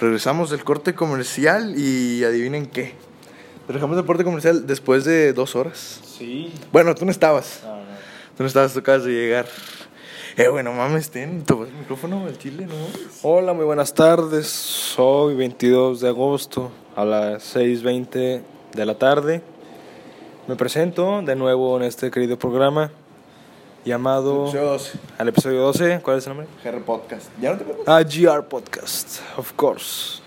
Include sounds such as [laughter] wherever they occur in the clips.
Regresamos del corte comercial y adivinen qué. Regresamos del corte comercial después de dos horas. Sí. Bueno, tú no estabas. No, no. Tú no estabas, tú acabas de llegar. Eh, bueno, mames, ten, tomas el micrófono al chile, ¿no? Hola, muy buenas tardes. Hoy 22 de agosto a las 6.20 de la tarde. Me presento de nuevo en este querido programa llamado... Episodio 12. Al episodio 12. ¿Cuál es el nombre? GR Podcast. ¿Ya no te acuerdas? Ah, GR Podcast, of course.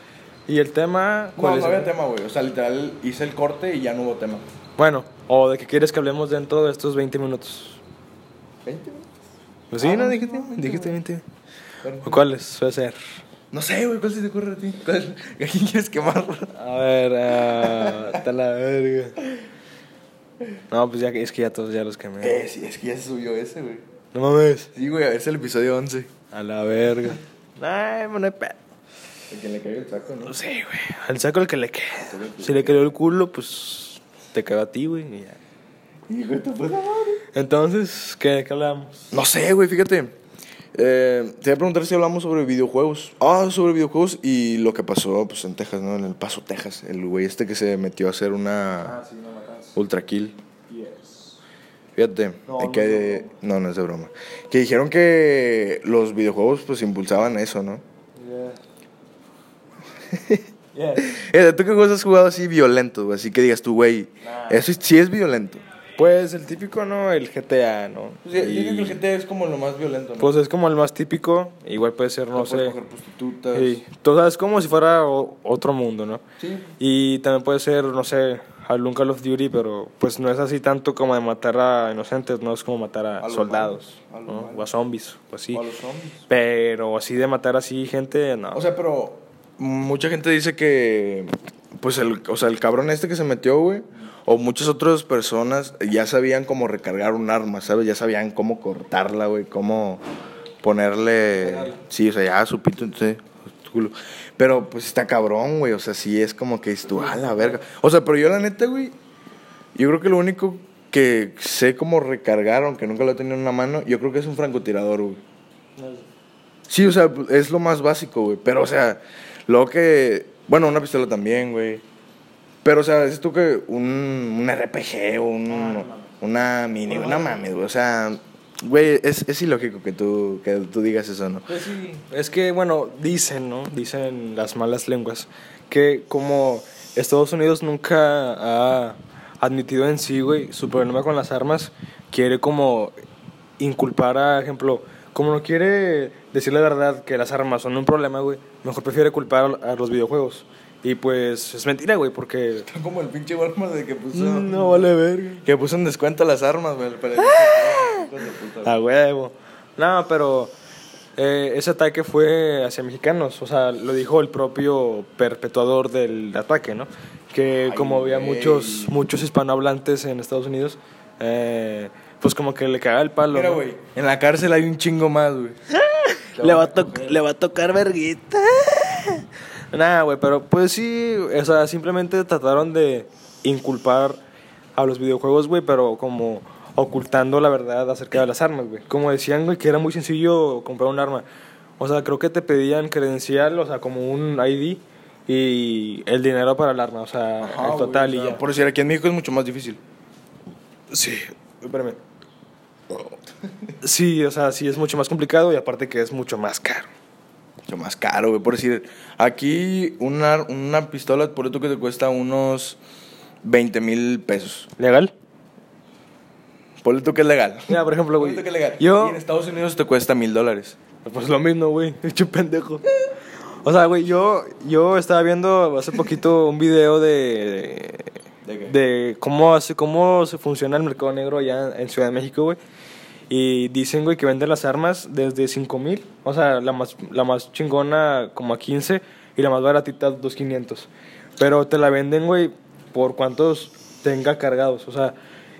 ¿Y el tema? ¿Cuál No, es? no había tema, güey. O sea, literal, hice el corte y ya no hubo tema. Bueno, o de qué quieres que hablemos dentro de estos 20 minutos. ¿20 minutos? Pues sí, Ah, ¿no? Dijiste, no, 20. dijiste 20. Bueno. ¿O ¿Cuáles suele ser? No sé, güey, ¿cuál se te ocurre a ti? ¿Cuál? [laughs] ¿A quién quieres quemar? A ver, ah, [laughs] está la verga. No, pues ya que- es que ya todos ya los quemé. Eh, sí, es que ya se subió ese, güey. No mames. Sí, güey, es el episodio 11. A la verga. Ay, no hay pedo. El que le cayó el saco, ¿no? No sé, güey. Al saco el que le quede. Si le quedó el culo, pues te quedó a ti, güey. y ya. Hijo de tu puta madre. Entonces, ¿qué, qué hablamos? No sé, güey, fíjate. Eh, te voy a preguntar si hablamos sobre videojuegos. Ah, sobre videojuegos y lo que pasó pues, en Texas, ¿no? En El Paso, Texas. El güey este que se metió a hacer una sí, no matas. ultra kill. Yes. Fíjate, No, eh, no que, no, no es de broma. Que dijeron que los videojuegos pues impulsaban eso, ¿no? Yeah. [laughs] yes. ¿Tú qué juegos has jugado así violento, güey? Así que digas tú, güey, Nah. eso sí es violento. Pues el típico, ¿no? El GTA, ¿no? Y- GTA es como lo más violento, Pues es como el más típico. Igual puede ser, no sé. prostitutas. Sí. Sabes como si fuera o- otro mundo, ¿no? Sí. Y también puede ser, no sé, algún Call of Duty, pero pues no es así tanto como de matar a inocentes, no es como matar a, soldados, malos, a los ¿no? malos. o a zombies, o así. O a los zombies. Pero así de matar así gente, no. O sea, pero mucha gente dice que, pues, el, o sea, el cabrón este que se metió, güey, o muchas otras personas ya sabían cómo recargar un arma, ¿sabes? Ya sabían cómo cortarla, güey, cómo ponerle... Sí, o sea, ya su pito, culo. Pero, pues, está cabrón, güey, o sea, sí es como que dices tú, a la verga. O sea, pero yo la neta, güey, yo creo que lo único que sé cómo recargar, aunque nunca lo he tenido en una mano, yo creo que es un francotirador, güey. Sí, o sea, es lo más básico, güey. Pero, o sea, luego que. Bueno, una pistola también, güey. Pero, o sea, es tú que un, un RPG o un, una mini, una mames, güey. O sea, güey, es, es ilógico que tú, que tú digas eso, ¿no? Pues sí, es que, bueno, dicen, ¿no? Dicen las malas lenguas que como Estados Unidos nunca ha admitido en sí, güey, su problema con las armas, quiere como inculpar a, ejemplo, como no quiere decir la verdad que las armas son un problema, güey, mejor prefiere culpar a los videojuegos. Y pues es mentira, güey, porque... Está como el pinche Walmart de que puso. No vale verga. Que puso en descuento las armas, güey. Pero... A huevo. No, pero eh, ese ataque fue hacia mexicanos. O sea, lo dijo el propio perpetuador del ataque, ¿no? Que Ay, como había muchos, muchos hispanohablantes en Estados Unidos, eh, pues como que le cagaba el palo. Mira, ¿no? güey, en la cárcel hay un chingo más, güey. [laughs] Le va, a le va a tocar verguita. Nah, güey, pero pues sí, o sea, simplemente trataron de inculpar a los videojuegos, güey, pero como ocultando la verdad acerca de las armas, güey. Como decían, güey, que era muy sencillo comprar un arma. O sea, creo que te pedían credencial, o sea, como un ID y el dinero para el arma, o sea, Ajá, el total o y ya. Por decir, aquí en México es mucho más difícil. Sí, espérame. Sí, o sea, sí es mucho más complicado y aparte que es mucho más caro. Mucho más caro, güey. Por decir, aquí una, una pistola, por eso que te cuesta unos 20 mil pesos. ¿Legal? Ponle tú que es legal. Mira, por ejemplo, güey. Ponle tú que es legal. Yo- Y en Estados Unidos te cuesta mil dólares. Pues lo mismo, güey. [laughs] Hecho pendejo. O sea, güey, yo, yo estaba viendo hace poquito un video de. ¿De qué? de cómo, hace, cómo se funciona el mercado negro allá en Ciudad de México, güey. Y dicen, güey, que venden las armas desde 5 mil. O sea, la más, la más chingona como a 15 y la más baratita 2,500. Pero te la venden, güey, por cuántos tenga cargados. O sea,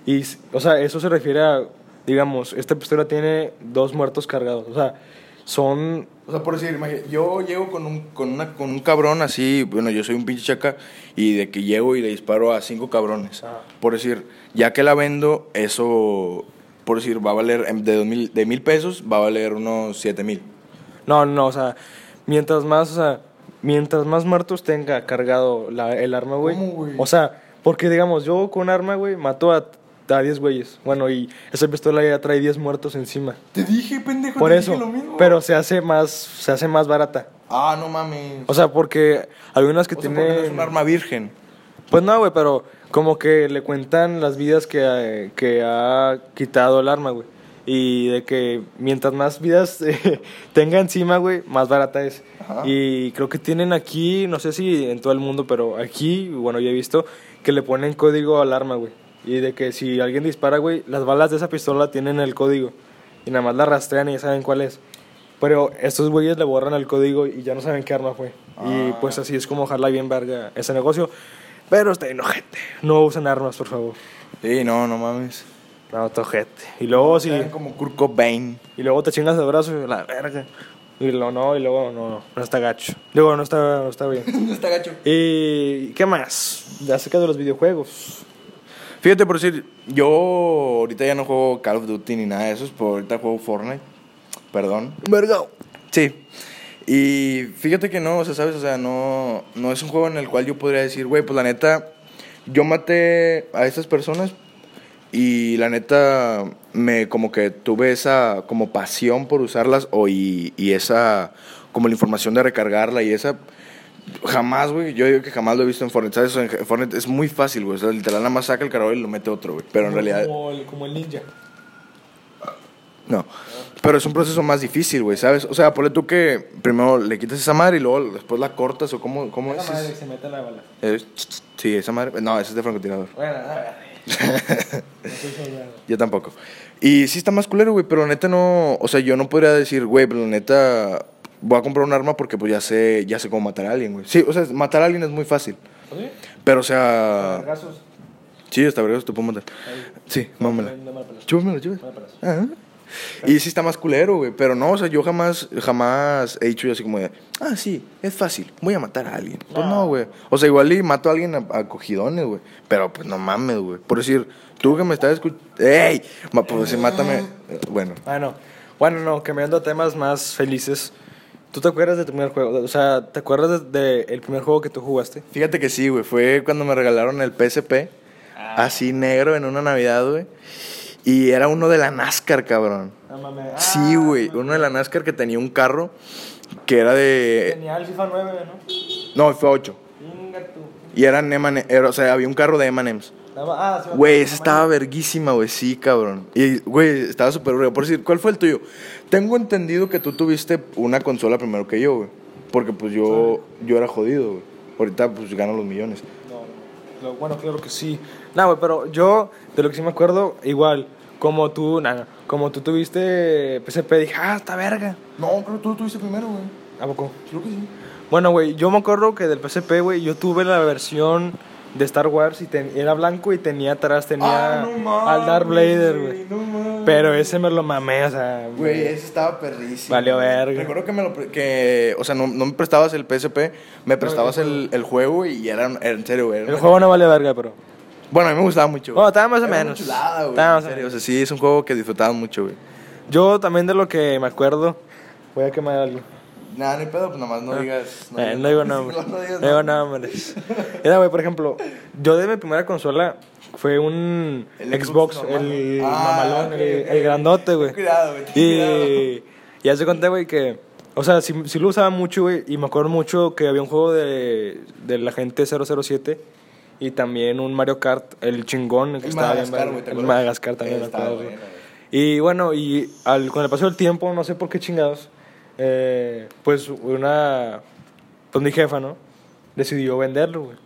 y, o sea, eso se refiere a, digamos, esta pistola tiene dos muertos cargados. O sea, son O sea, por decir, imagínate, yo llego con un, con, una, con un cabrón así, bueno, yo soy un pinche chaca, y de que llego y le disparo a cinco cabrones. Ah. Por decir, ya que la vendo, eso, por decir, va a valer, em, de, dos mil, de mil pesos, va a valer unos siete mil. No, no, o sea, mientras más, o sea, mientras más muertos tenga cargado la- el arma, güey. ¿Cómo, güey? O sea, porque digamos, yo con un arma, güey, mato a, a 10 güeyes. Bueno, y esa pistola ya trae 10 muertos encima. Te dije, pendejo, Por te eso. dije lo mismo. Pero se hace más, se hace más barata. Ah, no mames. O sea, porque hay unas que O sea, porque tienen... no es un arma virgen. Pues no, güey, pero como que le cuentan las vidas que, eh, que ha quitado el arma, güey. Y de que mientras más vidas [laughs] eh, tenga encima, güey, más barata es. Ajá. Y creo que tienen aquí, no sé si en todo el mundo, pero aquí, bueno, yo he visto que le ponen código al arma, güey. Y de que si alguien dispara, güey, las balas de esa pistola tienen el código. Y nada más la rastrean y ya saben cuál es. Pero estos güeyes le borran el código y ya no saben qué arma fue. Y Ah. pues así es como ojalá bien verga ese negocio. Pero está enojete. No usen armas, por favor. Sí, no, no mames. No, tojete. Y luego sí. Sean como Kurt Cobain. Y luego te chingas el brazo y la verga. Y luego no, y luego no, no, no está gacho. Luego no está, no está bien. [laughs] no está gacho. ¿Y qué más? Acerca de los videojuegos. Fíjate, por decir, yo ahorita ya no juego Call of Duty ni nada de eso, por ahorita juego Fortnite. Perdón. Verga. Sí. Y fíjate que no, o sea, ¿sabes? O sea, no, no es un juego en el cual yo podría decir, güey, pues la neta, yo maté a estas personas y la neta me como que tuve esa como pasión por usarlas o y, y esa como la información de recargarla y esa jamás, güey, yo digo que jamás lo he visto en Fortnite, ¿sabes? En Fortnite es muy fácil, güey, o sea, literal nada más saca el cargador y lo mete otro, güey, pero en realidad Como el, como el ninja. no. Pero es un proceso más difícil, güey, ¿sabes? O sea, ponle tú que primero le quitas esa madre y luego después la cortas o cómo, cómo Esa es. madre que se mete la bala. Es- Sí, esa madre. No, esa es de francotirador. Bueno. [laughs] No. Yo tampoco. Y sí está más culero, güey, pero la neta no. O sea, yo no podría decir, güey, pero la neta. Voy a comprar un arma porque pues ya sé, ya sé cómo matar a alguien, güey. Sí, o sea, matar a alguien es muy fácil. ¿Sí? Pero, o sea. Vergazos. Sí, hasta vergas te puedo matar. Sí, mámela. La. Chúpamela, chúpamela. Y sí está más culero, güey. Pero no, o sea, yo jamás, jamás he dicho yo así como de, ah, sí, es fácil, voy a matar a alguien. Pues no, güey. O sea, igual y mato a alguien a, a cogidones, güey. Pero pues no mames, güey. Por decir, tú que me estás escuchando, ¡ey! Decir, mátame. Bueno, Bueno, bueno, no, cambiando a temas más felices. ¿Tú te acuerdas de tu primer juego? O sea, ¿te acuerdas del de, el primer juego que tú jugaste? fíjate que sí, güey. Fue cuando me regalaron el PSP, así negro en una Navidad, güey. Y era uno de la NASCAR, cabrón. Mames. Sí, güey. Uno de la NASCAR que tenía un carro que era de. Tenía el FIFA 9, ¿no? No, fue 8. Venga tú. Y eran M&M, era- o sea, había un carro de más- Ah, Güey, ese estaba verguísima, güey, sí, cabrón. Y, güey, estaba súper bueno. Por decir, ¿cuál fue el tuyo? Tengo entendido que tú tuviste una consola primero que yo, güey. Porque, pues, yo, yo era jodido, güey. Ahorita, pues, gano los millones. No, no, bueno, claro que sí. No, güey, pero yo, de lo que sí me acuerdo, igual, como tú, nada, como tú tuviste PSP, dije, ah, esta verga. No, creo que tú lo tuviste primero, güey. ¿A poco? Creo que sí. Bueno, güey, yo me acuerdo que del PSP, güey, yo tuve la versión de Star Wars y ten- era blanco y tenía atrás, tenía al Darth Vader, güey. Ah, No. Pero ese me lo mamé, o sea, Güey, ese estaba perrísimo. Valió verga. Recuerdo que me lo. que, o sea, no, no me prestabas el PSP, me prestabas el, el juego y era, en serio, güey. el juego no vale verga, pero. Bueno, a mí me gustaba mucho. Bueno, estaba más o Era una menos. chulada, güey. Estaba más en serio, o sea, sí, es un juego que disfrutaba mucho, güey. Yo también de lo que me acuerdo, voy a quemar algo. Nada, ni pedo, pues nomás no digas. Eh, no digo nombres. No, [laughs] no digas No digo nombres. Era, güey, por ejemplo, yo de mi primera consola fue un El Xbox, Xbox el Ah, mamalón, ok, el, ok. el grandote, güey. Cuidado, güey, cuidado. Y ya se conté, güey, que. O sea, sí, sí lo usaba mucho, güey. Y me acuerdo mucho que había un juego de, de la gente 007. Y también un Mario Kart, el chingón. Que El estaba bien Madagascar, verga. güey, ¿te El? Madagascar también, me acuerdo, güey. Y bueno, y al, con el paso del tiempo, no sé por qué chingados, eh, pues una. Pues mi jefa, ¿no? Decidió venderlo, güey.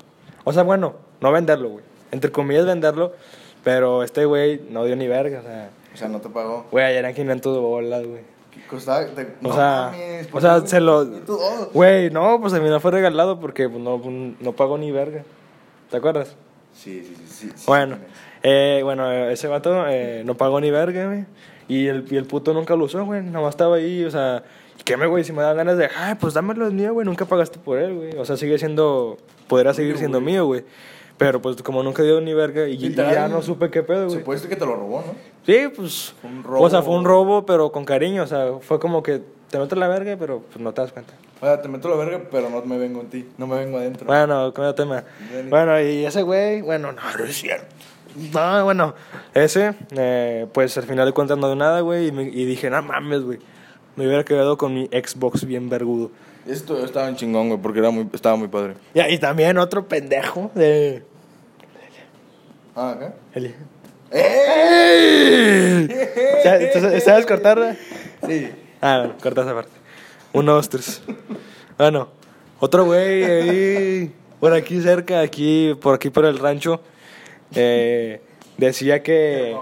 O sea, bueno, no venderlo, güey. Entre comillas, venderlo. Pero este güey no dio ni verga, o sea. O sea, no te pagó. Güey, eran 500 bolas, güey. ¿Qué costaba? Te- O no sea, mames, o ¿por sea, se lo. Güey, no, pues a mí no fue regalado porque pues, no, no pagó ni verga. ¿Te acuerdas? Sí, sí, sí. sí, Bueno, eh, bueno, ese vato eh, no pagó ni verga, güey. Y el, y el puto nunca lo usó, güey. Nada más estaba ahí, o sea. ¿Qué me, güey? Si me dan ganas de, ay, pues dámelo es mío, güey. Nunca pagaste por él, güey. O sea, sigue siendo. Podrá seguir siendo güey. mío, güey. Pero pues como nunca dio ni verga y, ya no supe qué pedo, güey. Supuesto que te lo robó, ¿no? Sí, pues. Fue un robo. O sea, fue un robo, pero con cariño. O sea, fue como que te meto la verga, pero pues no te das cuenta. O sea, te meto la verga, pero no me vengo en ti. No me vengo adentro. Bueno, cambio de tema. Bueno, y ese güey, bueno, no, no es cierto. No, bueno, ese, eh, pues al final de cuentas no dio nada, güey, y, me- y dije, no mames, güey. Me hubiera quedado con mi Xbox bien vergudo. Esto estaba en chingón, güey, porque era muy, estaba muy padre. Y ahí también otro pendejo de... Ah, acá. El... ¿Sabes- tú ¿Sabes cortarla? Sí. Ah, corta esa parte. Uno, dos, tres. Bueno, otro güey ahí, por aquí cerca, aquí, por aquí por el rancho, eh, decía que...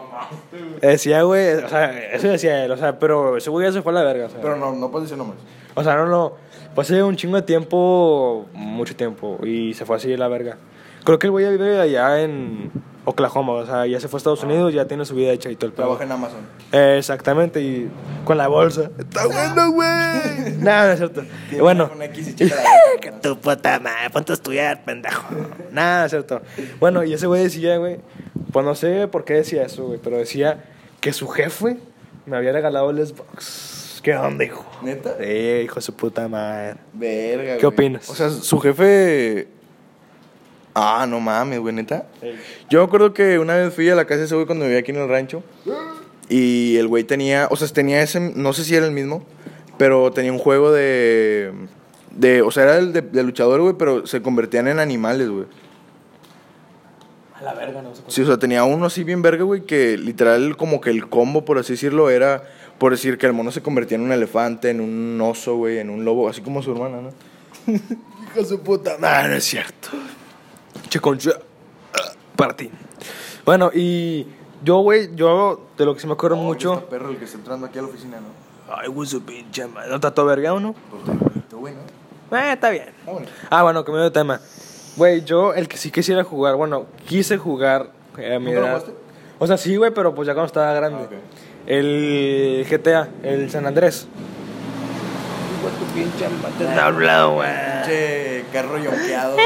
Decía, güey, o sea, eso decía él, o sea, pero ese güey ya se fue a la verga, o sea. Pero no, no puedes decir nombres. O sea, no, no. Hace un chingo de tiempo, mucho tiempo, y se fue así de la verga. Creo que el güey ya vive allá en Oklahoma, o sea, ya se fue a Estados Unidos, ya tiene su vida hecha y todo el pedo. Trabaja en Amazon. Eh, exactamente, y con la bolsa. Está bueno, güey. [laughs] no, no es cierto. Y bueno. Con X y checa la que [laughs] tu puta madre, ponte a estudiar, pendejo. Nada, no es cierto. Bueno, y ese güey decía, güey, pues no sé por qué decía eso, güey, pero decía que su jefe me había regalado el Xbox. ¿Qué onda, hijo? ¿Neta? Sí, hijo de su puta madre. Verga, ¿Qué güey. opinas? O sea, su jefe. Ah, no mames, güey, neta. Yo me acuerdo que una vez fui a la casa de ese güey cuando vivía aquí en el rancho. Y el güey tenía. O sea, tenía ese. No sé si era el mismo. Pero tenía un juego de. de o sea, era el de, de luchador, güey, pero se convertían en animales, güey. A la verga, no sé Sí, o sea, tenía uno así bien verga, güey, que literal como que el combo, por así decirlo, era por decir que el mono se convertía en un elefante, en un oso, güey, en un lobo, así como su hermana, ¿no? Hijo de su puta madre. No, no es cierto. Che concha. Para ti. Bueno, y yo, güey, yo de lo que sí me acuerdo mucho. Este perro el que está entrando aquí a la oficina, ¿no? Ay, güey, su pinche madre. ¿No está todo verga no? Pues está bonito, güey, ¿no? Eh, está bien. Está bonito. Ah, bueno, cambiando de tema. Güey, yo el que sí quisiera jugar, bueno, quise jugar eh, a mi. O sea, sí, güey, pero pues ya cuando estaba grande. Ah. El GTA, el San Andrés. Te he hablado, güey. Pinche carro yonqueado.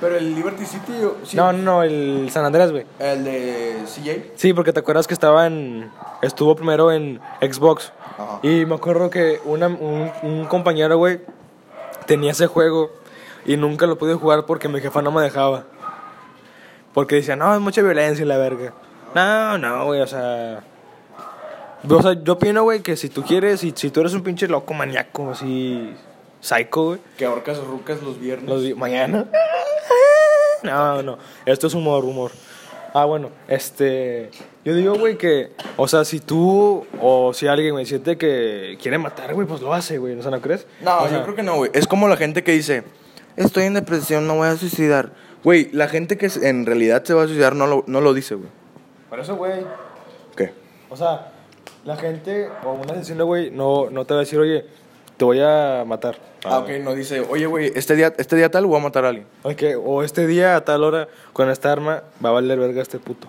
Pero el Liberty City, sí. No, no, el San Andrés, güey. El de CJ. Sí, porque te acuerdas que estaba en. Estuvo primero en Xbox. Ajá. Y me acuerdo que una- un, un compañero, güey, tenía ese juego y nunca lo pude jugar porque mi jefa no me dejaba. Porque decía, no, es mucha violencia y la verga. No, no, güey, o sea. O sea, yo opino, güey, que si tú quieres, si, si tú eres un pinche loco maníaco, así. Psycho, güey. Que ahorcas rucas los viernes. Los di- mañana. No, no. Esto es humor, humor. Ah, bueno, este. Yo digo, güey, que. O sea, si tú o si alguien me siente que quiere matar, güey, pues lo hace, güey. O sea, ¿no crees? No, O sea, yo creo que no, güey. Es como la gente que dice, estoy en depresión, me voy a suicidar. Güey, la gente que en realidad se va a suicidar no lo, no lo dice, güey. Por eso, güey. ¿Qué? O sea, la gente o un asesino, güey, no, no te va a decir, oye, te voy a matar. Ah, ok, no dice, oye, güey, este día, este día tal voy a matar a alguien. Ok, o este día a tal hora, con esta arma, va a valer verga este puto.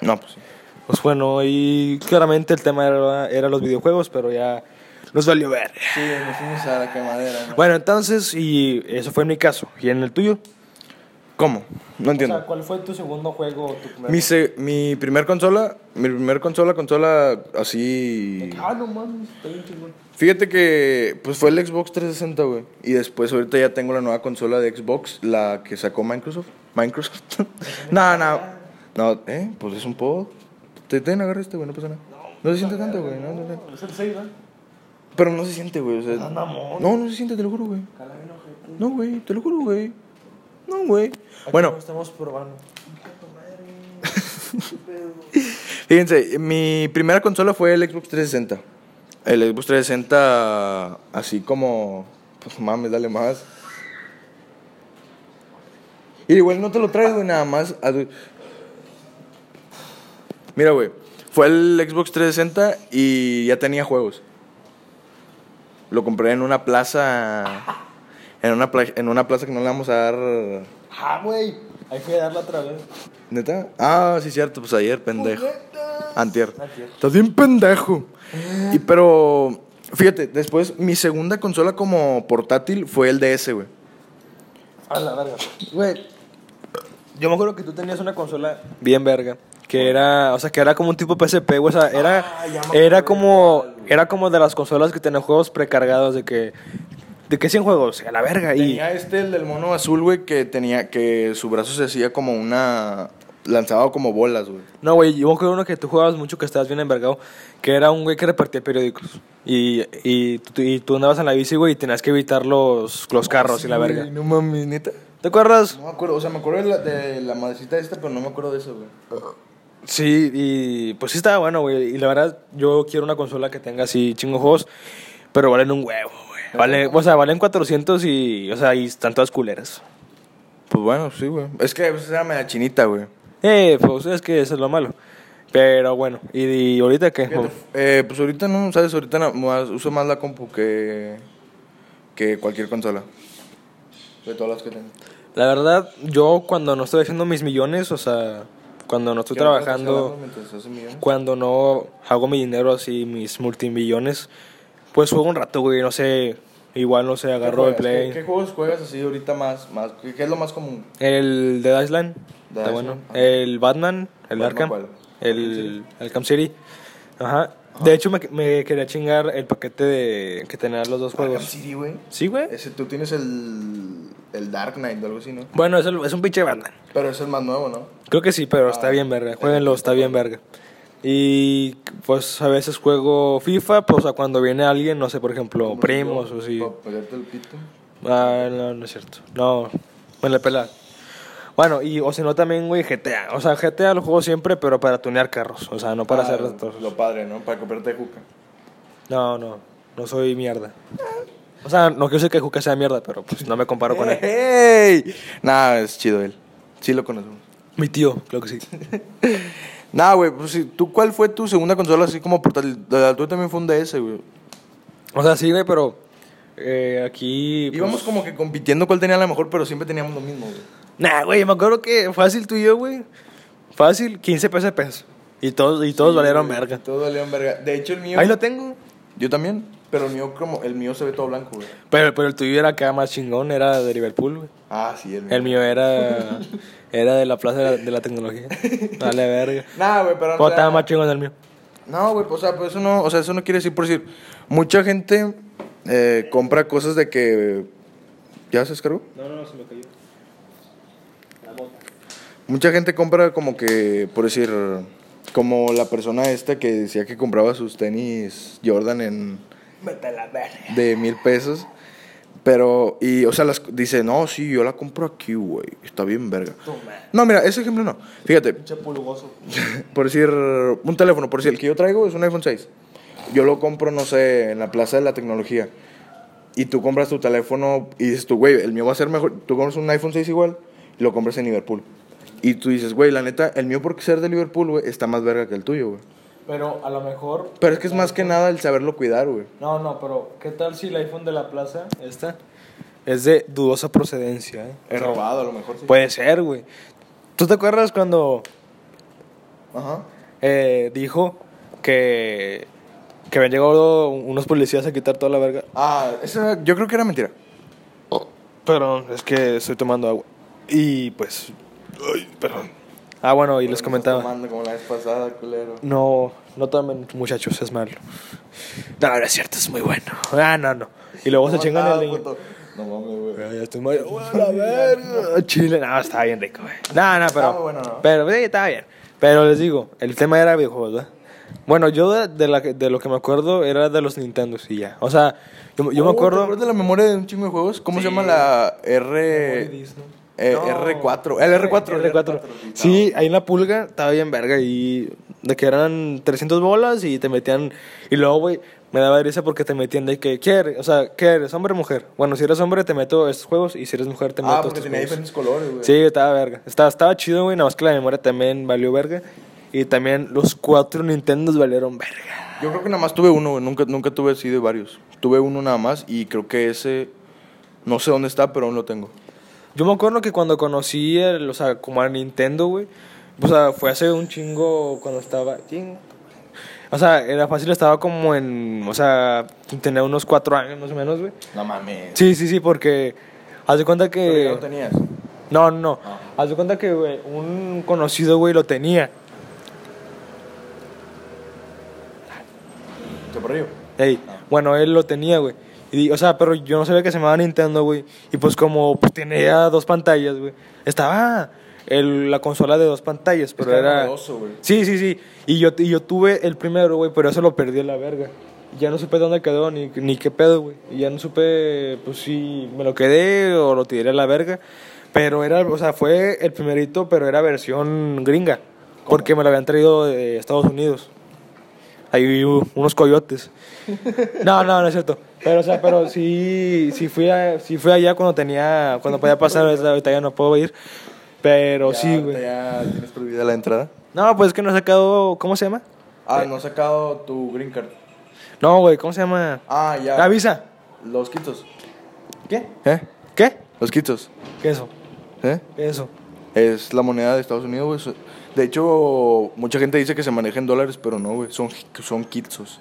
No, pues sí. Pues bueno, y claramente el tema era, era los videojuegos, pero ya nos valió ver. Sí, nos fuimos a la quemadera, ¿no? Bueno, entonces, y eso fue en mi caso. ¿Y en el tuyo? ¿Cómo? No entiendo. ¿cuál fue tu segundo juego o tu primer Mi, se- mi primer consola, mi primer consola, consola así... Ah, no mames. Fíjate que pues fue el Xbox 360, güey. Y después ahorita ya tengo la nueva consola de Xbox, la que sacó Microsoft. Microsoft. [laughs] no, no. No, eh, pues es un pod. Te ten, agarra este, güey, no pasa nada. No se siente tanto, güey. No, no. Es el 6, ¿verdad? Pero no se siente, güey. O sea, mamón. no, no se siente, te lo juro, güey. No, güey, te lo juro, güey. No, güey. Bueno, estamos probando. [laughs] Fíjense, mi primera consola fue el Xbox 360. El Xbox 360, así como, pues mames, dale más. Y igual no te lo traes, güey, nada más. Mira, güey, fue el Xbox 360 y ya tenía juegos. Lo compré en una plaza, en una, pla- en una plaza que no le vamos a dar... Ah, güey. Ahí fui a darla otra vez. ¿Neta? Ah, sí, cierto, pues ayer, pendejo. Antier. Antier. Estás bien pendejo. Y pero, fíjate, después mi segunda consola como portátil fue el DS, güey. A la verga. Güey, yo me acuerdo que tú tenías una consola bien verga. Que era, o sea, que era como un tipo PSP, güey. O sea, era, Ah, era como, era como de las consolas que tenían juegos precargados de que de que 100 juegos, a la verga y Tenía este, el del mono azul, güey, que tenía, que su brazo se hacía como una, lanzaba como bolas, güey. No, güey, yo me acuerdo uno que tú jugabas mucho que estabas bien envergado, que era un güey que repartía periódicos. Y, y, tú, y tú andabas en la bici, güey, y tenías que evitar los, los carros y la verga. No mames, neta. ¿Te acuerdas? No me acuerdo, o sea, me acuerdo de la, de la madrecita esta, pero no me acuerdo de eso, güey. Sí, y pues sí estaba bueno, güey. Y la verdad, yo quiero una consola que tenga así chingo juegos, pero valen un huevo. Vale, o sea, valen 400 y, o sea, y están todas culeras. Pues bueno, sí, güey. Es que pues, era media chinita, güey. Eh, pues es que eso es lo malo. Pero bueno, ¿y, y ahorita qué? Eh, pues ahorita no, ¿sabes? Ahorita no, más- uso más la compu que, que cualquier consola. De todas las que tengo. La verdad, yo cuando no estoy haciendo mis millones, o sea, cuando no estoy ¿Qué no estás trabajando, cuando no hago mi dinero así, mis multimillones, pues juego un rato, güey, no sé, igual no sé, agarro el play. ¿Qué, qué juegos juegas así ahorita más? más ¿qué, es lo más común? El Dead Island, Dead está Island, bueno. El Batman, el ¿Batman Arkham, cuál? el Arkham City. Ajá. De hecho, me, me quería chingar el paquete de que tenían los dos Arkham juegos. City, güey. Sí, güey. Ese, tú tienes el, el Dark Knight o algo así, ¿no? Bueno, es, el- es un pinche Batman. Pero es más nuevo, ¿no? Creo que sí, pero está Ah, bien verga. Jueguenlo, está bien verga. Y pues a veces juego FIFA, pues a cuando viene alguien, no sé, por ejemplo, primos o así. Para el pito. Ah, no, no es cierto. No, me la pela. Bueno, y o si no también, güey, GTA. O sea, GTA lo juego siempre, pero para tunear carros. O sea, no para Ah, hacer. Lo padre, ¿no? Para comprarte juca. No, no, no soy mierda. O sea, no quiero decir que Juca sea mierda, pero pues no me comparo con él. [laughs] ¡Ey! Nah, es chido él. Sí lo conocemos. Mi tío, creo que sí. [laughs] Nah, güey, pues sí, ¿tú cuál fue tu segunda consola así como portátil? La tuya también fue un DS, güey. O sea, sí, güey, pero eh, aquí... pues- Íbamos como que compitiendo cuál tenía la mejor, pero siempre teníamos lo mismo, güey. Nah, güey, me acuerdo que fácil tú y yo, güey. Fácil, 15 pesos de peso. Y todos, y todos valieron Sí, güey, verga. Todos valieron verga. De hecho, el mío. Ahí lo tengo. Yo también. Pero el mío, como, el mío se ve todo blanco, güey. Pero, pero el tuyo era acá más chingón, era de Liverpool, güey. Ah, sí, el mío. El mío era, [laughs] era de la Plaza de la, de la Tecnología. Dale, verga. Nah, güey, pero. ¿Cómo o sea, estaba más chingón el mío? No, güey, pues, o sea, pues eso no, o sea, eso no quiere decir por decir. Mucha gente eh, compra cosas de que. ¿Ya se descargó? No, no, no, se me cayó. La mota. Mucha gente compra como que, por decir, como la persona esta que decía que compraba sus tenis Jordan en Vete a la verga. de mil pesos. Pero, y, o sea, las, dice, no, sí, yo la compro aquí, güey. Está bien, verga. No, mira, ese ejemplo no. Fíjate, [laughs] por decir, un teléfono, por decir, el que yo traigo es un iPhone 6. Yo lo compro, no sé, en la Plaza de la Tecnología. Y tú compras tu teléfono y dices tú, güey, el mío va a ser mejor. Tú compras un iPhone 6 igual y lo compras en Liverpool. Y tú dices, güey, la neta, el mío por ser de Liverpool, güey, está más verga que el tuyo, güey. Pero a lo mejor. Pero es que es más que nada el saberlo cuidar, güey. No, no, pero ¿qué tal si el iPhone de la plaza, esta, es de dudosa procedencia? ¿eh? Es robado, a lo mejor sí. Puede ser, güey. ¿Tú te acuerdas cuando Ajá. eh, dijo que, que habían llegado unos policías a quitar toda la verga? Ah, esa, yo creo que era mentira. Perdón, es que estoy tomando agua. Y pues. Ay, perdón. Ah, bueno, y les comentaba. tomando como la vez pasada, culero. No, no tomen, muchachos, es malo. No, no es cierto, es muy bueno. Ah, no, no. Y luego se chingan el niño. No mames, güey. Ah, Ya estoy mal. La verga. Chile, no, estaba bien rico, güey. No, no, pero. Está muy bueno, ¿no? Pero, sí, estaba bien. Pero les digo, el tema era videojuegos, ¿verdad? Bueno, yo de, de la, que- de lo que me acuerdo era de los Nintendos y ya. O sea, yo, yo me Oh, ¿te acuerdo. acuerdas de la memoria de un chingo de juegos? ¿Cómo se llama la R... eh, No. R4? El R4. R4. Sí, ahí en la pulga estaba bien verga y de que eran 300 bolas y te metían y luego, güey, me daba risa porque te metían de que, ¿qué eres? O sea, ¿qué eres? ¿Hombre o mujer? Bueno, si eres hombre te meto estos juegos y si eres mujer te meto Ah, porque estos tenía juegos. diferentes colores, güey. Sí, estaba verga. Estaba, estaba chido, güey, nada más que la memoria también valió verga. Y también los cuatro Nintendos valieron verga. Yo creo que nada más tuve uno, güey. Nunca, nunca tuve así de varios. Tuve uno nada más y creo que ese... No sé dónde está, pero aún lo tengo. Yo me acuerdo que cuando conocí, el, o sea, como a Nintendo, güey, o sea, fue hace un chingo cuando estaba... ching. O sea, era fácil, estaba como en, o sea, tenía unos cuatro años más o menos, güey. No mames. Sí, sí, sí, porque haz de cuenta que... lo tenías. No, no, no. Ah. Haz de cuenta que, güey, un conocido, güey, lo tenía. ¿Qué por arriba? Ey, bueno, él lo tenía, güey. Y, o sea, pero yo no sabía que se llamaba Nintendo, güey. Y pues como pues, tenía dos pantallas, güey. Estaba el, la consola de dos pantallas, pero era... novedoso. Sí, sí, sí. Y yo, y yo tuve el primero, güey, pero eso lo perdí a la verga. Ya no supe dónde quedó, ni, ni qué pedo, güey. Y ya no supe, pues si me lo quedé o lo tiré a la verga. Pero era, o sea, fue el primerito, pero era versión gringa. Porque me lo habían traído de Estados Unidos. Ahí unos coyotes. [laughs] No, no, no es cierto. Pero, o sea, pero sí, sí fui, a- sí fui allá cuando tenía, cuando podía pasar, ahorita ya no puedo ir. Pero Ya, sí, güey. ¿Ya tienes prohibida la entrada? No, pues es que no he sacado, ¿cómo se llama? Ah, no has sacado tu green card. No, güey, ¿cómo se llama? Ah, ya. La visa. Los quitos. ¿Qué? ¿Eh? ¿Qué? Los quitos. ¿Qué es eso? ¿Eh? ¿Qué es eso? Es la moneda de Estados Unidos, güey. De hecho, mucha gente dice que se maneja en dólares, pero no, güey. Son, son kitsos.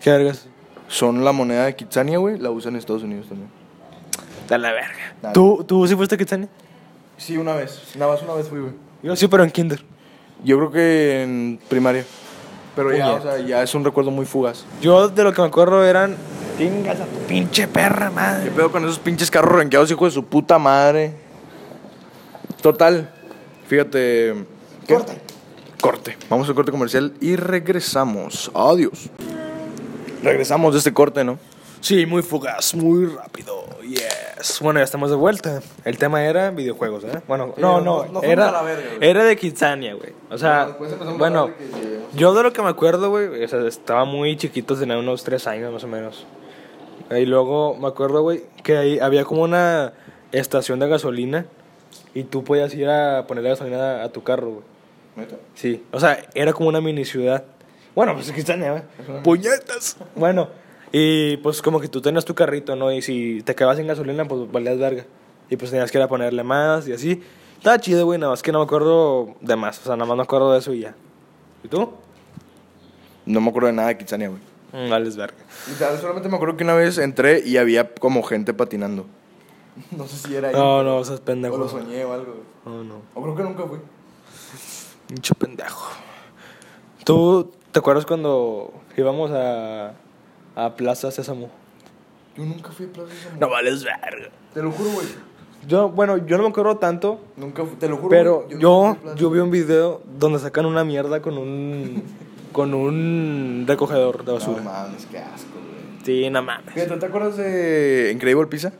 ¿Qué vergas? Son la moneda de Kitsania, güey. La usan en Estados Unidos también. Da la verga. Dale. ¿Tú, ¿Tú sí fuiste a Kitsania? Sí, una vez. Nada más una vez fui, güey. Yo sí, pero en kinder. Yo creo que en primaria. Pero ya, o sea, ya es un recuerdo muy fugaz. Yo de lo que me acuerdo eran... Tingas a tu pinche perra, ¿Qué madre. pedo con esos pinches carros ranqueados, hijo de su puta madre? Total. Fíjate. ¿qué? Corte. Corte. Vamos al corte comercial y regresamos. Adiós. Regresamos de este corte, ¿no? Sí, muy fugaz, muy rápido. Yes. Bueno, ya estamos de vuelta. El tema era videojuegos, ¿eh? Bueno, Sí, no, no- no. no era, a la verga, era de Kitsania, güey. O sea, Bueno, a que yo de lo que me acuerdo, güey, o sea, estaba muy chiquito, tenía unos tres años más o menos. Y luego me acuerdo, güey, que ahí había como una estación de gasolina y tú podías ir a ponerle gasolina a tu carro, güey. Sí, o sea, era como una mini ciudad. Bueno, pues aquí están, ¿eh? ¡Puñetas! Bueno, y pues como que tú tenías tu carrito, ¿no? Y si te quedabas sin gasolina, pues valías verga. Y pues tenías que ir a ponerle más y así. Estaba chido, güey, nada más que no me acuerdo de más. O sea, nada más me acuerdo de eso y ya. ¿Y tú? No me acuerdo de nada de Kitsania, güey. Mm, vales verga. Literal, solamente me acuerdo que una vez entré y había como gente patinando. [laughs] No sé si era ahí. No, no, O pendejo. lo soñé o algo. No, no. O creo que nunca fui. Mucho pendejo. ¿Tú te acuerdas cuando íbamos a, a Plaza Sésamo? Yo nunca fui a Plaza Sésamo. No vales verga. Te lo juro, güey. Yo, bueno, yo no me acuerdo tanto, Nunca te lo juro. pero güey, yo, Plaza yo vi un video donde sacan una mierda con un, [laughs] con un recogedor de No basura. mames, qué asco, güey. Sí, no mames. Fíjate, ¿te acuerdas de Incredible Pizza?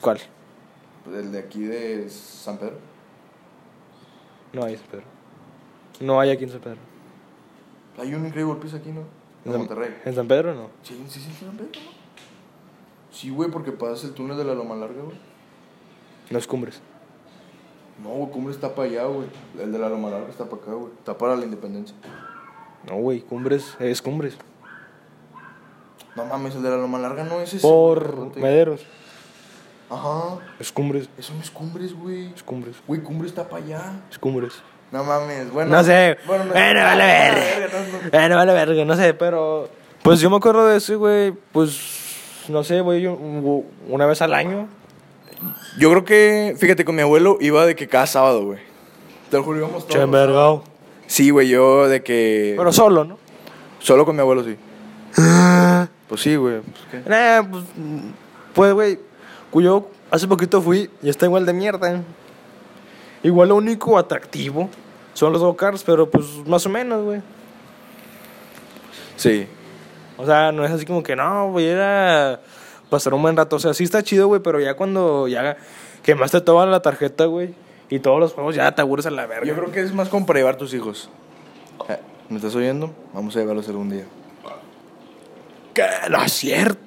¿Cuál? El de aquí de San Pedro. No hay San Pedro. No hay aquí en San Pedro. Hay un Incredible Pizza aquí, ¿no? En Monterrey. ¿En San Pedro no? Sí, sí, sí, San Pedro, ¿no? Sí, güey, porque pasas el túnel de la Loma Larga, güey. No es Cumbres. No, güey, Cumbre está para allá, güey. El de la Loma Larga está para acá, güey. Está para la Independencia. No, güey, Cumbres es Cumbres. No mames, el de la Loma Larga no es ese. Por güey, Mederos. Ajá. Es Cumbres. Eso no es Cumbres, güey. Es Cumbres. Güey, Cumbre está para allá. Es Cumbres. No mames, bueno. No sé. Bueno, no- Bueno, vale Ah, verga. no, no. Bueno, vale verga, no sé, pero... Pues yo me acuerdo de eso, güey. Pues, no sé, voy yo una vez al año. Yo creo que, fíjate, con mi abuelo iba de que cada sábado, güey. Te lo juro, íbamos todos. Chembergao. Sí, güey, yo de que. Pero solo, ¿no? Solo con mi abuelo, sí. Pues sí, güey. Pues. Nah, pues, pues, güey, yo hace poquito fui y está igual de mierda. Igual lo único atractivo son los go-karts, pero pues más o menos, güey. Sí. O sea, no es así como que no, voy a a pasar un buen rato. O sea, sí está chido, güey, pero ya cuando ya quemaste toda la tarjeta, güey, y todos los juegos ya te aburres a la verga. Yo creo que es más como para llevar tus hijos. Eh, ¿Me estás oyendo? Vamos a llevarlos algún día. que no es cierto.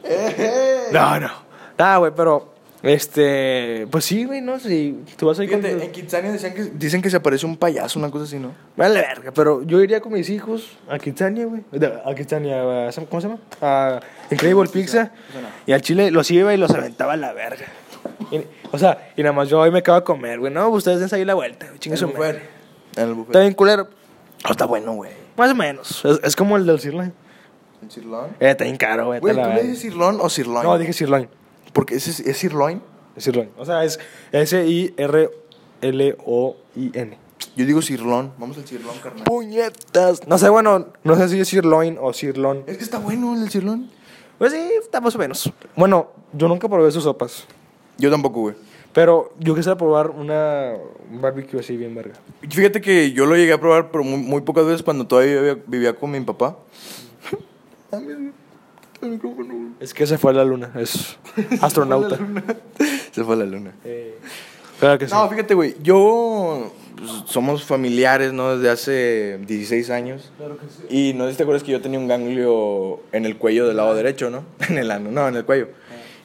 No, no. Nada, güey, pero este, pues sí, güey, no sé, tú vas ahí con Fíjate, en Kitsania decían que, dicen que se aparece un payaso, una cosa así, ¿no? Vale, verga, pero yo iría con mis hijos a Kitsania, güey. A Kitsania, a- ¿cómo se llama? A Incredible Pizza. Y al chile los iba y los aventaba a la verga. Y- o sea, y nada más yo hoy me acabo de comer, güey. No, ustedes dense ahí la vuelta, güey. Chingue su madre. En el buffet. Está bien culero. Está bueno, güey. Más o menos. Es, es como el del sirloin. ¿El sirloin? Eh, está bien caro, güey. Güey, ¿tú le dices sirloin o sirloin? No, dije sirloin. Porque es, es sirloin. Es sirloin. O sea, es S-I-R-L-O-I-N. Yo digo cirlón. Vamos al cirlón, carnal. Puñetas. No sé, bueno, no sé si es sirloin o sirlón. Es que está bueno el cirlón. Pues sí, está más o menos. Bueno, yo nunca probé sus sopas. Yo tampoco, güey. Pero yo quisiera probar una un barbecue así bien verga. Fíjate que yo lo llegué a probar, pero muy, muy pocas veces cuando todavía vivía, vivía con mi papá. El micrófono, güey. Es que se fue a la luna, es [laughs] astronauta. Se fue a la luna. Eh, claro que sí. No, fíjate, güey. Yo. pues, somos familiares, ¿no? Desde hace 16 años. Claro que sí. Y no sé si te acuerdas que yo tenía un ganglio en el cuello del lado derecho, ¿no? [laughs] En el ano, no, en el cuello.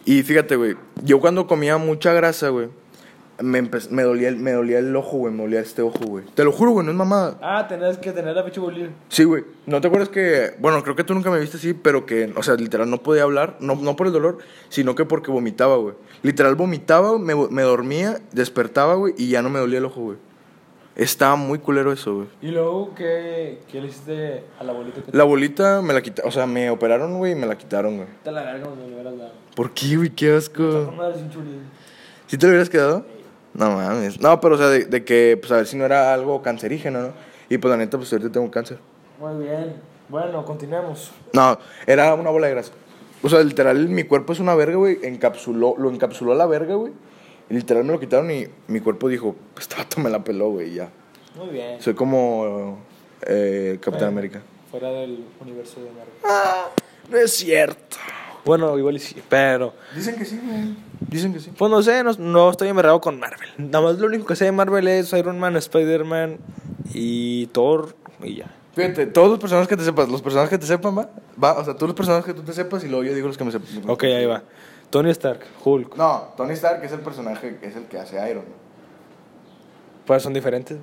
Y fíjate, güey. Yo cuando comía mucha grasa, güey. Me, me, dolía el, me dolía el ojo, güey. Me dolía este ojo, güey. Te lo juro, güey, no es mamada. Ah, tenés que tener la pecho bolín. Sí, güey. ¿No te acuerdas que.? Bueno, creo que tú nunca me viste así, pero que. O sea, literal, no podía hablar. No, no por el dolor, sino que porque vomitaba, güey. Literal, vomitaba, me, me dormía, despertaba, güey, y ya no me dolía el ojo, güey. Estaba muy culero eso, güey. ¿Y luego qué, qué le hiciste a la bolita que La bolita me la quitaron. O sea, me operaron, güey, y me la quitaron, güey. te la cuando le hubieras dado? ¿Por qué, güey? Qué asco. ¿Sí te lo hubieras quedado? No mames. No, pero o sea, de, de que, pues a ver si no era algo cancerígeno, ¿no? Y pues la neta, pues ahorita tengo cáncer. Muy bien. Bueno, continuemos. No, era una bola de grasa. O sea, literal, mi cuerpo es una verga, güey. Encapsuló, lo encapsuló a la verga, güey. Y literal me lo quitaron y mi cuerpo dijo, este vato me la peló, güey, ya. Muy bien. Soy como eh, Capitán Bueno. América. Fuera del universo de Marvel. Ah, no es cierto. Bueno, igual y sí, pero... Dicen que sí, güey. Dicen que sí. Pues no sé, no, no estoy enverrado con Marvel. Nada más lo único que sé de Marvel es Iron Man, Spider-Man y Thor y ya. Fíjate, todos los personajes que te sepas, los personajes que te sepan, va, va, o sea, todos los personajes que tú te sepas y luego yo digo los que me sepan. Ok, ahí va. Tony Stark, Hulk. No, Tony Stark es el personaje, es el que hace Iron Man. Pues son diferentes.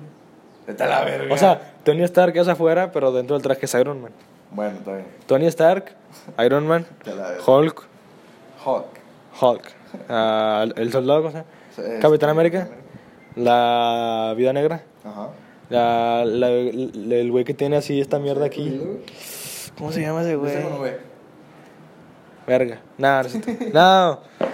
A la verga. O sea, Tony Stark es afuera, pero dentro del traje es Iron Man. Bueno, está bien. Tony Stark, Iron Man, la. Hulk, Hawk. Hulk. Ah, el soldado, ¿cómo se llama? Es- Capitán América, la Vida Negra, Ajá. la, la- el el güey que tiene así esta mierda aquí. ¿Cómo se llama ese güey? Verga. No, no, sé.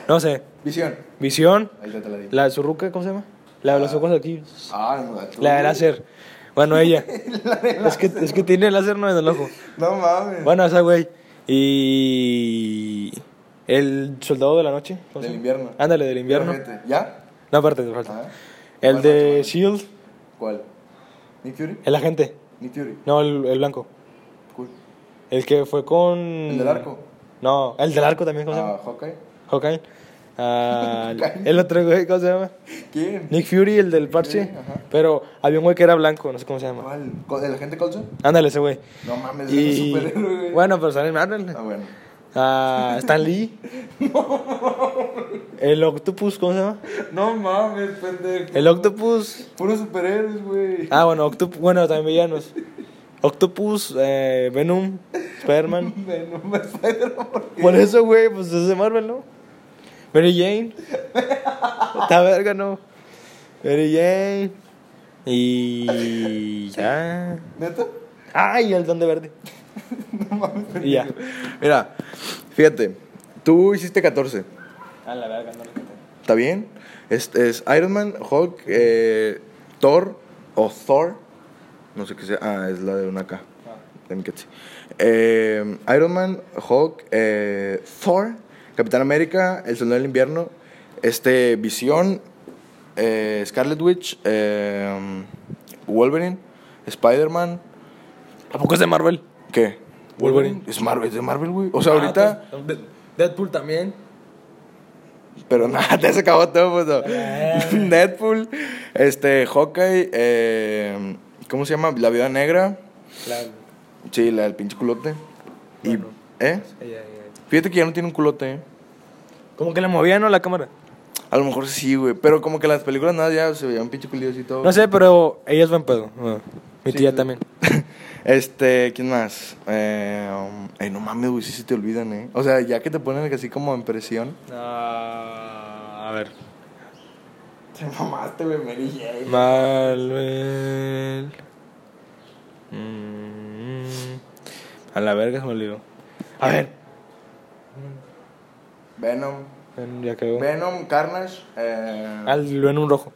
no, sé. Visión. Visión, Ahí ya te la di. la de su ruca, ¿cómo se llama? La de los ojos aquí. Ah, no. La de láser. Bueno, ella. [laughs] es, que, es que tiene láser no en el ojo. No mames. Bueno, esa güey. Y. El soldado de la noche. ¿cómo se Del invierno. Ándale, del invierno. ¿Ya? No, aparte, te falta. Ajá. El de bueno. Shield, ¿Cuál? ¿Nick Fury? el agente. Nick Fury. No, el, el blanco. Cool. El que fue con. ¿El del arco? No, el del arco también, ¿cómo se Ah, llama? Hawkeye. Hawkeye. Ah, Hawkeye. [laughs] el otro güey, ¿cómo se llama? ¿Quién? Nick Fury, el del parche. Ajá. Pero había un güey que era blanco, no sé cómo se llama. ¿Cuál? ¿Col- ¿El agente Colson? Ándale, ese güey. No mames, ese es Y. un superhéroe, güey. Bueno, pero sale en Marvel. Ah, bueno. Ah, Stan Lee. [laughs] El Octopus, ¿cómo se llama? No mames, pendejo. El Octopus. Puros superhéroes, güey. Ah, bueno, Octopus. Bueno, también villanos. Octopus, eh, Venom, Spider-Man. [laughs] Venom, Spider-Man. Por eso, güey, pues es de Marvel, ¿no? Mary Jane. Esta verga, ¿no? Mary Jane. Y. Ya. ¿Neta? ¡Ay, el don de verde! [laughs] No mames. Y ya. Mira, fíjate. Tú hiciste 14. A la verga, no lo ¿Está bien? Es, es Iron Man, Hulk, eh, Thor o Thor. No sé qué sea. Ah, es la de una K. De mi Ketsi. Eh, Iron Man, Hulk, eh, Thor, Capitán América, El Soldado del Invierno, este, Visión, eh, Scarlet Witch, eh, Wolverine, Spider-Man. ¿A poco es de Marvel? ¿Qué? Wolverine. Es Marvel, es de Marvel, güey. O sea, ahorita. Ah, pues, Deadpool también. Pero [laughs] nada, te se acabó todo, pues. no. Eh. [laughs] Deadpool, este, Hawkeye, eh, ¿cómo se llama? La Viuda Negra. La. Sí, la del pinche culote. Y. ¿eh? Fíjate que ya no tiene un culote, ¿eh? Como que le movían, ¿no? La cámara. A lo mejor sí, güey. Pero como que las películas nada ya se veían pinche culillos y todo. No sé, pero ella es buen pedo. Mi Sí, tía sí. también. [laughs] Este, ¿quién más? Eh, um, ay, no mames, güey, sí se te olvidan, ¿eh? O sea, ya que te ponen así como en presión. Ah, a ver. Te mamaste, güey, Mary Jane. Marvel. Mm, a la verga se me olvidó. A ver. Venom. Ven, Ya quedó. Venom, Carnage. Eh, Al lo en un rojo.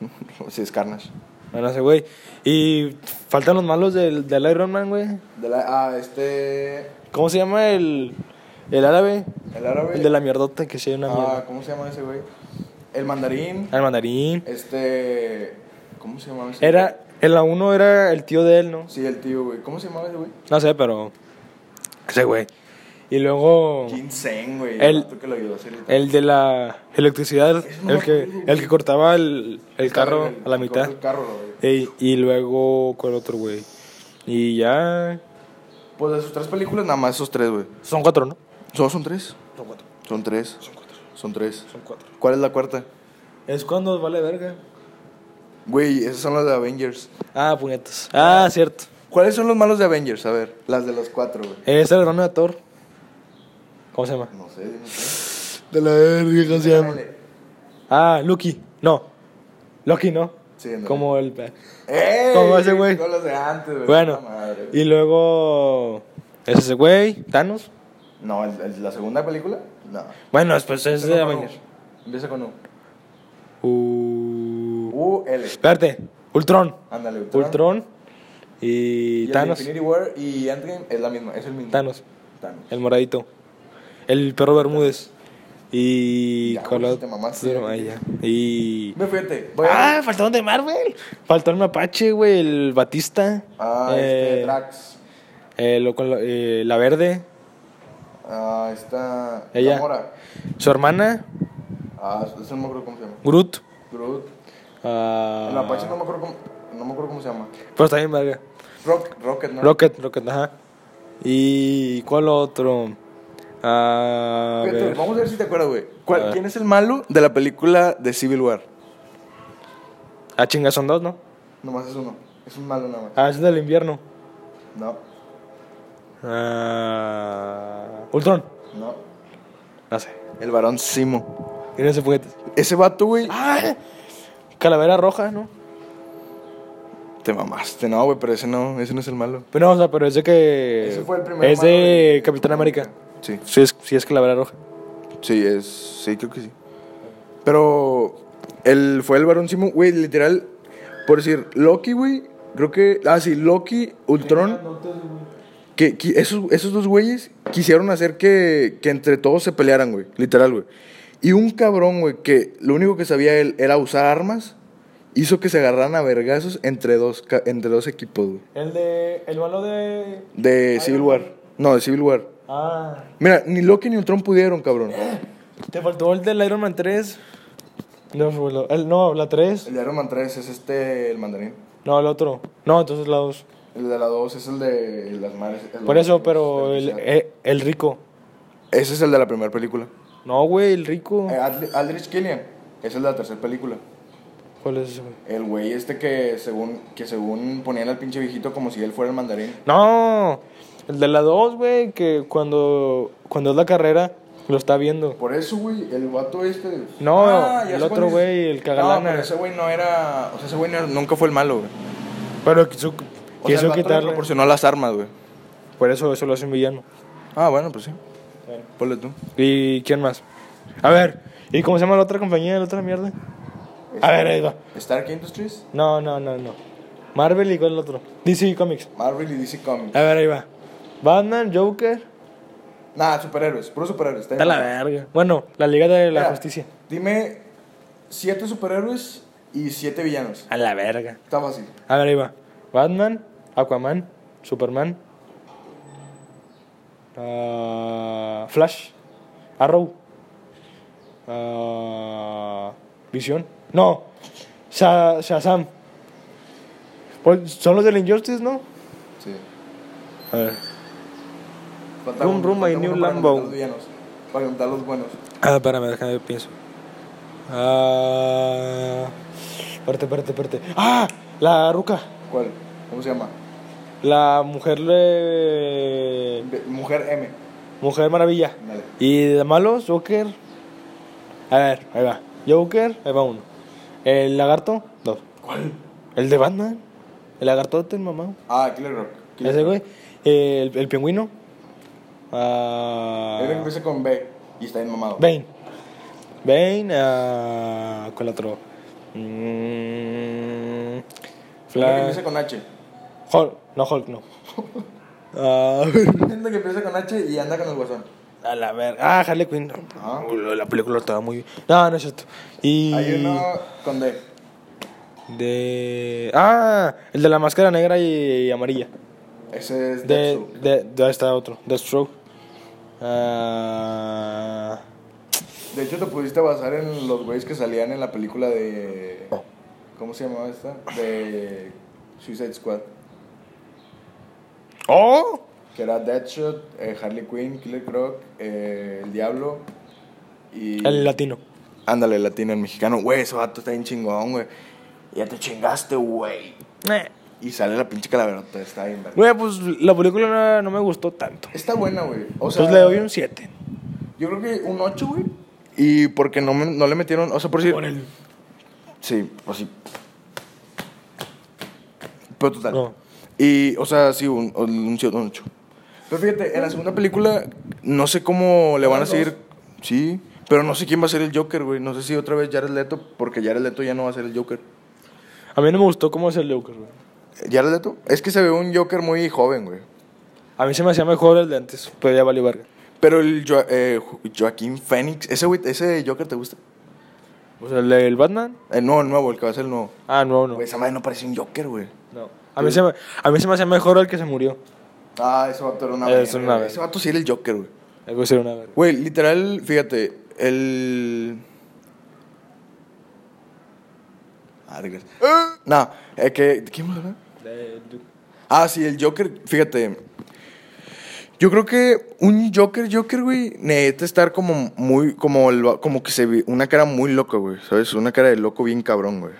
[laughs] Sí, es Carnage. Bueno, ese güey. Y faltan los malos del, del Iron Man, güey. De la, ah, este. ¿Cómo se llama el, el árabe? El árabe. El de la mierdota que sí hay una Ah, mierda. ¿cómo se llama ese güey? El mandarín. El mandarín. Este. ¿Cómo se llamaba ese? Era, en la 1 era el tío de él, ¿no? Sí, el tío, güey. ¿Cómo se llamaba ese güey? No sé, pero. Ese güey. Y luego. Ginseng, güey. El- vato que lo ayudó a hacer El de la electricidad. El que, el que cortaba el, el carro El- a la el- mitad. El carro, güey. Ey, y luego, ¿cuál otro, güey? Y ya. Pues de sus tres películas, nada más esos tres, güey. Son cuatro, ¿no? ¿Son, son tres? Son cuatro. Son tres. Son cuatro. Son tres. Son cuatro. ¿Cuál es la cuarta? Es cuando vale verga. Güey, esas son las de Avengers. Ah, puñetas. Ah, cierto. ¿Cuáles son los malos de Avengers? A ver, las de los cuatro, güey. Es el hermano de Thor. ¿Cómo se llama? No sé, dime tú. De la verga, ¿cómo se llama? Ah, Lucky. No. Loki, ¿no? Sí, ándale. Como el. ¡Ey! Como ese güey. Con los de antes, güey. Bueno. Puta madre, güey. Y luego. ¿Es ese güey? ¿Thanos? No, ¿el- el- ¿la segunda película? No. Bueno, después es Empieza de con Avengers. U. Empieza con U. Uh, U, L. espérate. Ultron. Ándale, Ultron. Ultron. Y, Y el de Thanos. Infinity War y Endgame es la misma, es el mismo. Thanos. Thanos. El moradito. El perro Bermúdez. Y. Ya. Ah, ya. Y. Ve, fíjate. Ah, faltaron de Marvel. Faltó el Mapache, güey, el Batista. Ah, eh, este, Drax. eh, lo eh, la verde. Ah, está. Ella. Su hermana, Ah, eso no me acuerdo cómo se llama. Groot. Groot. ah, El Mapache no me acuerdo cómo, no me acuerdo cómo se llama. Pero está bien, verga. Rock, Rocket, ¿no? Rocket, Rocket, ajá. ¿Y cuál otro? A Fíjate, ver. Vamos a ver si te acuerdas, güey. ¿Cuál- A ver. ¿Quién es el malo de la película de Civil War? Ah, chinga, son dos, ¿no? Nomás es uno. Es un malo nada más. Ah, es del invierno. No, Ah, Ultron. no. No sé. El varón Simo. Tiene ese juguete. Ese vato, güey. Ah, calavera roja, ¿no? Te mamaste, no, güey, pero ese no, ese no es el malo. Pero no, o sea, pero es de que. Ese fue el primer Es malo de Capitán América. Sí, Sí, es, sí, es calavera roja. sí, es. Sí, creo que sí. Pero. Él fue el varón Simo, güey, literal. Por decir, Loki, güey. Creo que. Ah, sí, Loki, Ultron. Que, que esos, esos dos güeyes quisieron hacer que, que entre todos se pelearan, güey. Literal, güey. Y un cabrón, güey, que lo único que sabía él era usar armas, hizo que se agarraran a vergazos entre dos, ca- entre dos equipos, güey. El de. El malo de. De Civil War. No, de Civil War. Ah. Mira, ni Loki ni Ultron pudieron, cabrón. [gasps] Te faltó el del Iron Man 3. No, el, no, la 3. El de Iron Man 3 es este, el mandarín. No, el otro. No, entonces la 2. El de la 2 es el de las madres. Por eso, pero el, el- eh, el rico. Ese es el de la primera película. No, güey, el rico. Eh, Aldri- Aldrich Killian. Ese es el de la tercera película. ¿Cuál es ese, güey? El güey este que según, que según ponían al pinche viejito como si él fuera el mandarín. No, el de la 2, güey, que cuando, cuando es la carrera lo está viendo. Por eso, güey, el vato este. No, ya el otro güey, el cagalana. No, pero ese güey no era. O sea, ese güey no- nunca fue el malo, güey. Pero quiso, O sea, quiso el vato le quitarle. proporcionó las armas, güey. Por eso eso lo hace un villano. Ah, bueno, pues sí. Ponle tú. ¿Y quién más? A ver, ¿y cómo se llama la otra compañía, la otra mierda? A ver, ahí va. Stark Industries, No, no, no, no. Marvel y cuál es el otro. DC Comics. Marvel y DC Comics. A ver, ahí va. Batman, Joker. Nah, superhéroes, puro superhéroes. está la verga. Bueno, la Liga de la Mira, Justicia. Dime siete superhéroes y siete villanos. A la verga. Está fácil. A ver, ahí va. Batman, Aquaman, Superman, ah, Flash, Arrow, ah, Visión. No, Sha- Shazam. Pues, son los del Injustice, ¿no? Sí. A ver. Falta my uno new para Lambo. contar los villanos, Para contar los buenos. Ah, espérame, déjame pienso. Ah, espérate, espérate, espérate. Ah, la ruca. ¿Cuál? ¿Cómo se llama? La mujer de... Mujer M. Mujer Maravilla. Dale. Y de malos, Joker. A ver, ahí va. Joker, ahí va uno. El lagarto, dos. ¿Cuál? El de Batman. El lagartote, mamá. Ah, Killer Rock. Killer Ese güey. El, el pingüino. Él empieza con B y está bien mamado. Bane. Bane. ah, ¿Cuál otro? Mm, que empieza con H. Hulk. No, Hulk, no. [laughs] Gente que empieza con H y anda con el guasón. a la verga. Ah, Harley Quinn. Ah. La película estaba muy bien. No, no es cierto. Y. Hay uno con D. De. Ah, el de la máscara negra y, amarilla. Ese es De. Deathstroke. De. De. Ahí está otro. Deathstroke. Ah. De hecho, te pudiste basar en los güeyes que salían en la película de. ¿Cómo se llamaba esta? De Suicide Squad. ¡Oh! Que era Deadshot, eh, Harley Quinn, Killer Croc, eh, El Diablo y. El latino. Ándale, el latino, el mexicano. Güey, ese vato está bien chingón, güey. Ya te chingaste, güey. Eh. Y sale la pinche calaverota, está bien. Güey, pues la película no, me gustó tanto. Está buena, güey. O sea, Entonces le doy un 7. Yo creo que un 8, güey. Y porque no, me- no le metieron. O sea, por si. Por el. Sí, pues sí. Pero total. No. Y, o sea, sí, un, un, siete, un ocho. Pero fíjate, en la segunda película, no sé cómo le van a seguir. Sí, pero no sé quién va a ser el Joker, güey. No sé si otra vez Jared Leto, porque Jared Leto ya no va a ser el Joker. A mí no me gustó cómo es el Joker, güey. ¿Jared Leto? Es que se ve un Joker muy joven, güey. A mí se me hacía mejor el de antes, pero ya valió verga. Pero el Jo- eh, Jo- Joaquín Phoenix, ese, güey, ese Joker te gusta. O sea, el del Batman. El nuevo, el nuevo, el que va a ser el nuevo. Ah, no, no. Güey, esa madre no parece un Joker, güey. no. A, mí se me, a mí se me hacía mejor el que se murió. Ah, ese vato era una verga. Ese vato sí era el Joker, güey. Así era una verga. Güey, literal, fíjate, el... Ah, gracias. No, es que... ¿de ¿Quién me habla? Ah, sí, el Joker, fíjate. Yo creo que un Joker, Joker, güey, necesita estar como muy, como, el como que se ve, una cara muy loca, güey, ¿sabes? Una cara de loco bien cabrón, güey.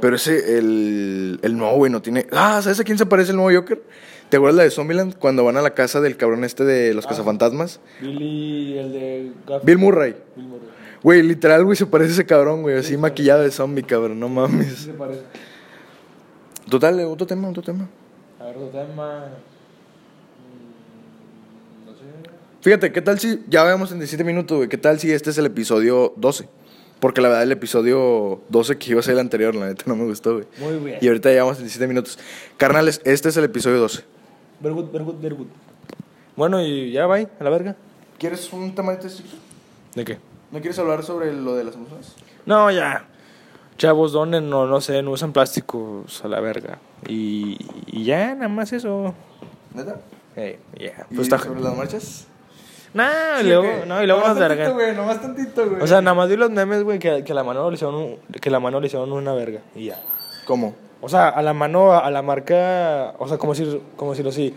Pero ese, el, el nuevo, güey, no tiene... Ah, ¿sabes a quién se parece el nuevo Joker? ¿Te acuerdas la de Zombieland? Cuando van a la casa del cabrón este de los Ah. cazafantasmas. Billy, el de Gaff- Bill Murray. Bill Murray. Güey, literal, güey, se parece a ese cabrón, güey, así maquillado de zombie, cabrón, no mames. Se parece. Total, otro tema, otro tema. A ver, otro tema. Mm, No sé. Fíjate, ¿qué tal si ya vamos en 17 minutos, güey? ¿Qué tal si este es el episodio 12? Porque la verdad el episodio 12 que iba a ser el anterior, la neta no me gustó, güey. Muy bien. Y ahorita ya vamos en 17 minutos. Carnales, este es el episodio 12. Very good, very good, very good. Bueno, y ya, bye, a la verga. ¿Quieres un tema de este ¿De qué? ¿No quieres hablar sobre lo de las emociones? No, ya. Chavos, donen, no, no sé, no usan plásticos a la verga. Y, y ya, nada más eso. ¿Neta? Eh, ya. ¿Y Pues está. sobre las marchas? Nah, y luego, no, y luego nomás nos tantito, güey, nomás tantito, güey. O sea, nada más vi los memes, güey, que, que a la mano le hicieron un- que la mano le hicieron una verga. Y ya. ¿Cómo? O sea, a la mano, a la marca, o sea, como decir, como decirlo así,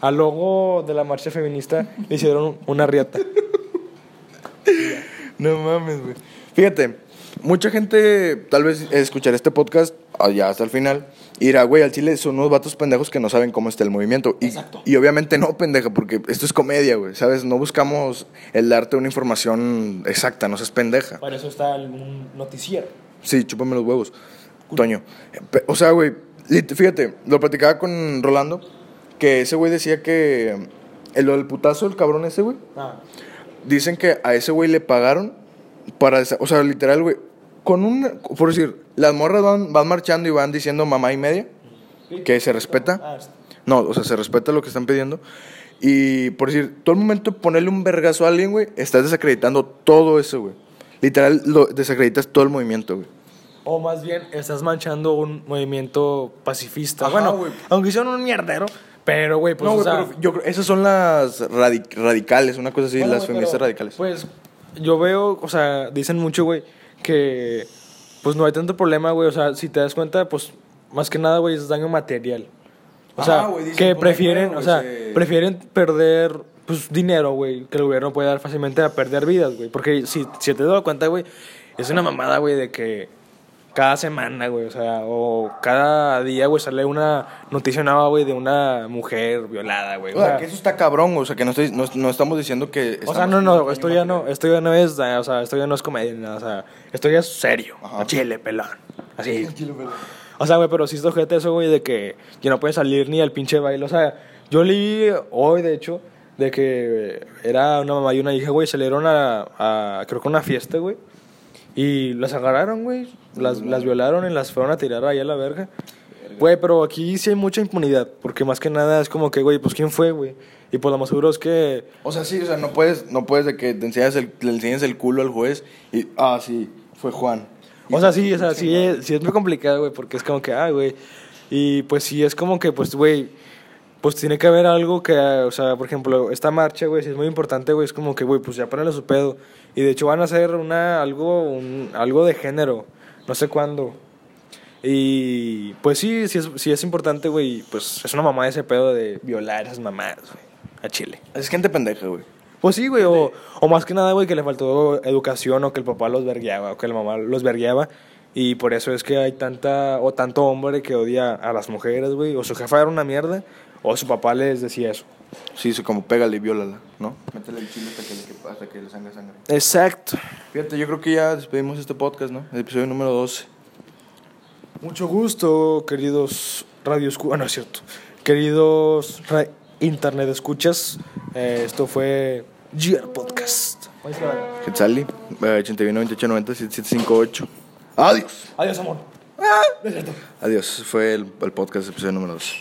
al logo de la marcha feminista le hicieron una riata. [laughs] No mames, güey. Fíjate, mucha gente tal vez escuchará este podcast allá hasta el final y dirá, güey, al chile son unos vatos pendejos que no saben cómo está el movimiento. Y, Exacto. y obviamente no, pendeja, porque esto es comedia, güey, ¿sabes? No buscamos el darte una información exacta, no seas pendeja. Para eso está el- noticiero. Sí, chúpame los huevos. Toño. O sea, güey, fíjate, lo platicaba con Rolando, que ese güey decía que el, lo del putazo, el cabrón ese, güey, Ah, Dicen que a ese güey le pagaron para... O sea, literal, güey. Con un... Por decir, las morras van, van marchando y van diciendo mamá y media. Que se respeta. ah, No, o sea, se respeta lo que están pidiendo. Y por decir, todo el momento ponerle un vergazo a alguien, güey, estás desacreditando todo eso, güey. Literal, lo desacreditas todo el movimiento, güey. O más bien, estás manchando un movimiento pacifista. Ajá, bueno, güey. aunque hicieron un mierdero, pero, güey, pues, no, o güey, sea, pero yo creo... Esas son las radi- radicales, una cosa así, Bueno, las güey, feministas pero, radicales. Pues yo veo, o sea, dicen mucho, güey, que pues no hay tanto problema, güey. O sea, si te das cuenta, pues más que nada, güey, es daño material. O Ajá, sea, dicen, que prefieren, o sea, se- prefieren perder pues dinero, güey, que el gobierno puede dar fácilmente a perder vidas, güey. Porque si, si te das cuenta, güey, es una mamada, güey, de que cada semana, güey, o sea, o cada día, güey, sale una noticia nueva, güey, de una mujer violada, güey. O sea, que eso está cabrón, o sea, que no, estoy, no, no estamos diciendo que... O sea, no, no, esto ya no, esto ya no es, o sea, esto ya no es comedia, nada, o sea, esto ya es serio, Ajá. chile, pelón, así. [laughs] O sea, güey, pero sí es ojete eso, güey, de que ya no puede salir ni al pinche baile, o sea, yo leí hoy, de hecho, de que era una mamá y una hija, güey, salieron a, a creo que una fiesta, güey, y las agarraron, güey, las, las violaron y las fueron a tirar ahí a la verga. Güey, pero aquí sí hay mucha impunidad, porque más que nada es como que, güey, pues ¿quién fue, güey? Y pues lo más seguro es que... O sea, sí, o sea, no puedes, no puedes de que te enseñas el, le enseñes el culo al juez y, ah, sí, fue Juan. O sea, sí, o sea, sí es, sí es muy complicado, güey, porque es como que, ah, güey. Y pues sí, es como que, pues, güey, pues tiene que haber algo que, o sea, por ejemplo, esta marcha, güey, sí es muy importante, güey, es como que, güey, pues ya para su pedo. Y de hecho van a hacer una, algo, un, algo de género, no sé cuándo. Y pues sí, sí es, sí es importante, güey, pues es una mamá ese pedo de violar a esas mamás, güey, a Chile. Es gente pendeja, güey. Pues sí, güey, o, o más que nada, güey, que le faltó educación o que el papá los vergueaba o que la mamá los vergueaba. Y por eso es que hay tanta, o tanto hombre que odia a las mujeres, güey. O su jefa era una mierda, o su papá les decía eso. Sí, eso como pégale y viólala, ¿no? Métele el chile hasta que le, hasta que le sangre sangre. Exacto. Fíjate, yo creo que ya despedimos este podcast, ¿no? El episodio número 12. Mucho gusto, queridos radio escuchas. no es cierto. Queridos ra- internet escuchas. Eh, esto fue GR Podcast. Quetzali, eh, 81 28 90 7758. Adiós. Adiós, amor. Adiós. Fue el, el podcast, episodio número 12.